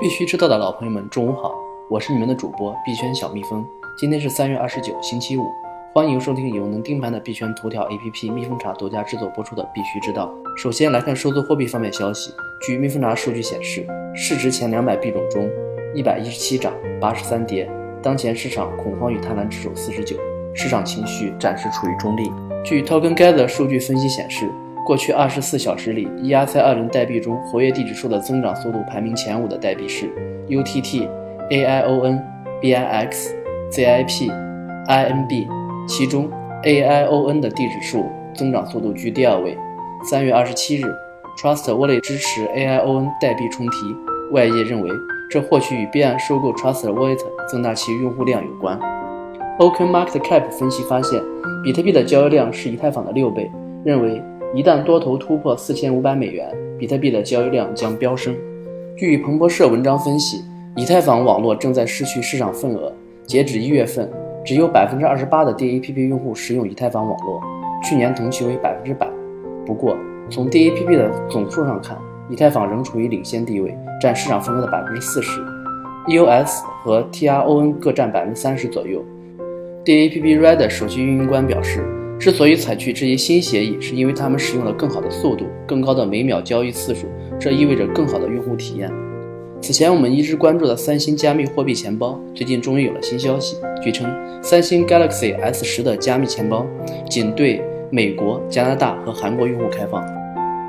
必须知道的老朋友们，中午好，我是你们的主播币圈小蜜蜂。今天是三月二十九，星期五，欢迎收听由能盯盘的币圈头条 APP 蜜蜂茶独家制作播出的《必须知道》。首先来看数字货币方面消息，据蜜蜂茶数据显示，市值前两百币种中，一百一十七涨，八十三跌。当前市场恐慌与贪婪指数四十九，市场情绪暂时处于中立。据 Token Gather 数据分析显示。过去二十四小时里，ERC 二零代币中活跃地址数的增长速度排名前五的代币是 UTT、AION、BIX、ZIP、INB，其中 AION 的地址数增长速度居第二位。三月二十七日，Trust Wallet 支持 AION 代币重提，外界认为这或许与币安收购 Trust Wallet 增大其用户量有关。Open Market Cap 分析发现，比特币的交易量是以太坊的六倍，认为。一旦多头突破四千五百美元，比特币的交易量将飙升。据彭博社文章分析，以太坊网络正在失去市场份额。截止一月份，只有百分之二十八的 DAPP 用户使用以太坊网络，去年同期为百分之百。不过，从 DAPP 的总数上看，以太坊仍处于领先地位，占市场份额的百分之四十，EOS 和 TRON 各占百分之三十左右。DAPP Red 首席运营官表示。之所以采取这一新协议，是因为他们使用了更好的速度、更高的每秒交易次数，这意味着更好的用户体验。此前我们一直关注的三星加密货币钱包，最近终于有了新消息。据称，三星 Galaxy S 十的加密钱包仅对美国、加拿大和韩国用户开放。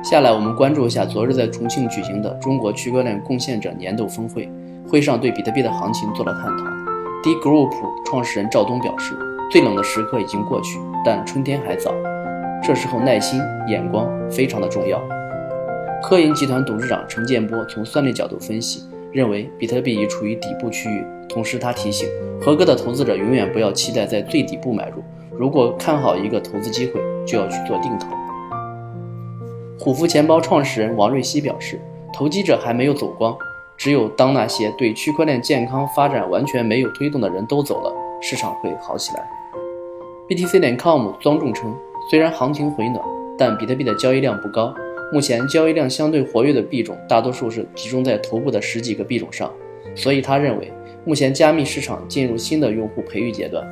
下来我们关注一下昨日在重庆举行的中国区块链贡献者年度峰会，会上对比特币的行情做了探讨。D Group 创始人赵东表示。最冷的时刻已经过去，但春天还早。这时候耐心、眼光非常的重要。科银集团董事长陈建波从算力角度分析，认为比特币已处于底部区域。同时，他提醒合格的投资者永远不要期待在最底部买入。如果看好一个投资机会，就要去做定投。虎符钱包创始人王瑞希表示，投机者还没有走光，只有当那些对区块链健康发展完全没有推动的人都走了，市场会好起来。BTC 点 com 庄重称，虽然行情回暖，但比特币的交易量不高。目前交易量相对活跃的币种，大多数是集中在头部的十几个币种上，所以他认为，目前加密市场进入新的用户培育阶段。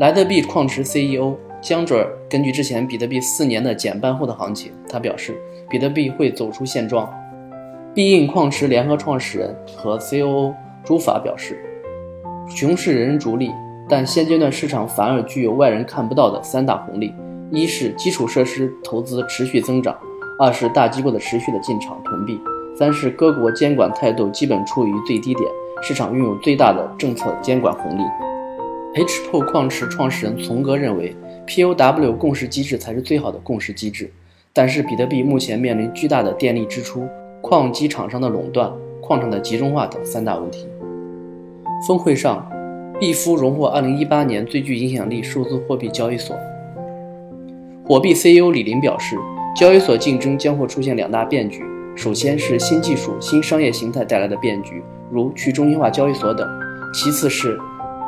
莱特币矿池 CEO 江准根据之前比特币四年的减半后的行情，他表示，比特币会走出现状。币印矿池联合创始人和 COO 朱法表示，熊市人人逐利。但现阶段市场反而具有外人看不到的三大红利：一是基础设施投资持续增长；二是大机构的持续的进场囤币；三是各国监管态度基本处于最低点，市场拥有最大的政策监管红利。HPO 矿池创始人从哥认为，POW 共识机制才是最好的共识机制，但是比特币目前面临巨大的电力支出、矿机厂商的垄断、矿场的集中化等三大问题。峰会上。币夫荣获2018年最具影响力数字货币交易所。火币 CEO 李林表示，交易所竞争将会出现两大变局，首先是新技术、新商业形态带来的变局，如去中心化交易所等；其次是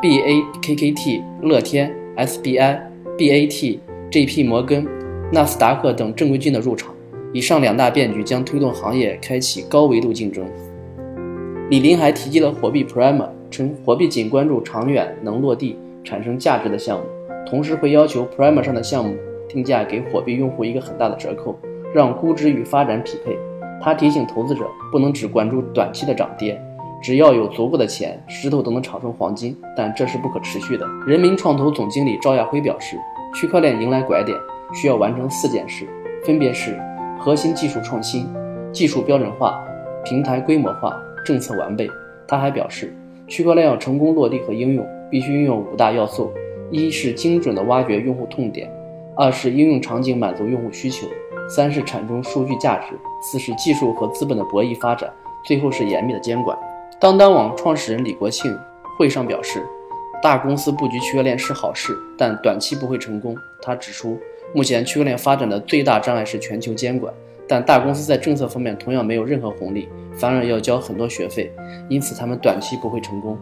BAKKT、乐天、SBI、BAT、JP 摩根、纳斯达克等正规军的入场。以上两大变局将推动行业开启高维度竞争。李林还提及了火币 Primer。称火币仅关注长远能落地、产生价值的项目，同时会要求 Prime 上的项目定价给火币用户一个很大的折扣，让估值与发展匹配。他提醒投资者不能只关注短期的涨跌，只要有足够的钱，石头都能炒成黄金，但这是不可持续的。人民创投总经理赵亚辉表示，区块链迎来拐点，需要完成四件事，分别是核心技术创新、技术标准化、平台规模化、政策完备。他还表示。区块链要成功落地和应用，必须运用五大要素：一是精准的挖掘用户痛点；二是应用场景满足用户需求；三是产生数据价值；四是技术和资本的博弈发展；最后是严密的监管。当当网创始人李国庆会上表示，大公司布局区块链是好事，但短期不会成功。他指出，目前区块链发展的最大障碍是全球监管。但大公司在政策方面同样没有任何红利，反而要交很多学费，因此他们短期不会成功。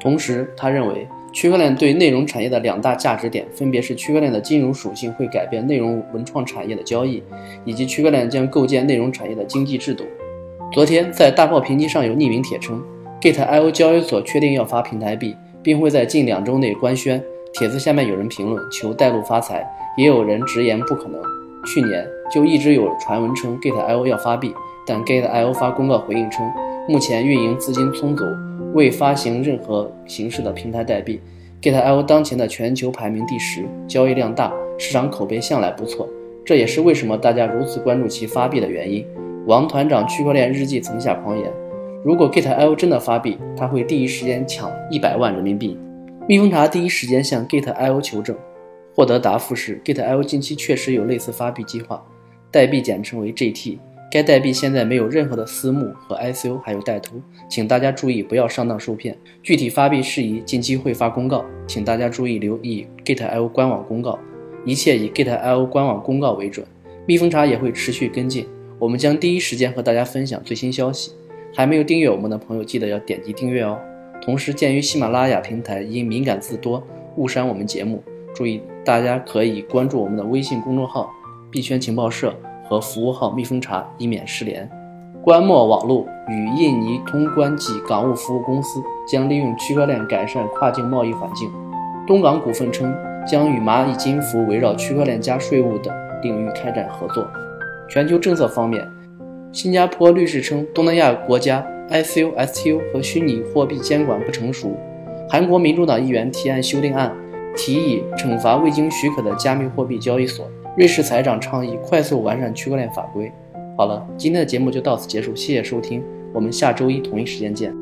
同时，他认为区块链对内容产业的两大价值点，分别是区块链的金融属性会改变内容文创产业的交易，以及区块链将构建内容产业的经济制度。昨天在大炮评级上有匿名帖称，Gate.io 交易所确定要发平台币，并会在近两周内官宣。帖子下面有人评论求带路发财，也有人直言不可能。去年就一直有传闻称 Gate.io 要发币，但 Gate.io 发公告回应称，目前运营资金充足，未发行任何形式的平台代币。Gate.io 当前的全球排名第十，交易量大，市场口碑向来不错，这也是为什么大家如此关注其发币的原因。王团长区块链日记曾下狂言，如果 Gate.io 真的发币，他会第一时间抢一百万人民币。蜜蜂茶第一时间向 Gate.io 求证。获得答复是，Gate.io 近期确实有类似发币计划，代币简称为 GT。该代币现在没有任何的私募和 ICO，还有带图，请大家注意不要上当受骗。具体发币事宜近期会发公告，请大家注意留意 Gate.io 官网公告，一切以 Gate.io 官网公告为准。蜜蜂茶也会持续跟进，我们将第一时间和大家分享最新消息。还没有订阅我们的朋友，记得要点击订阅哦。同时，鉴于喜马拉雅平台因敏感字多误删我们节目。注意，大家可以关注我们的微信公众号“币圈情报社”和服务号“蜜蜂茶”，以免失联。关墨网络与印尼通关及港务服务公司将利用区块链改善跨境贸易环境。东港股份称将与蚂蚁金服围绕区块链加税务等领域开展合作。全球政策方面，新加坡律师称东南亚国家 ICO、STO 和虚拟货币监管不成熟。韩国民主党议员提案修订案。提议惩罚未经许可的加密货币交易所。瑞士财长倡议快速完善区块链法规。好了，今天的节目就到此结束，谢谢收听，我们下周一同一时间见。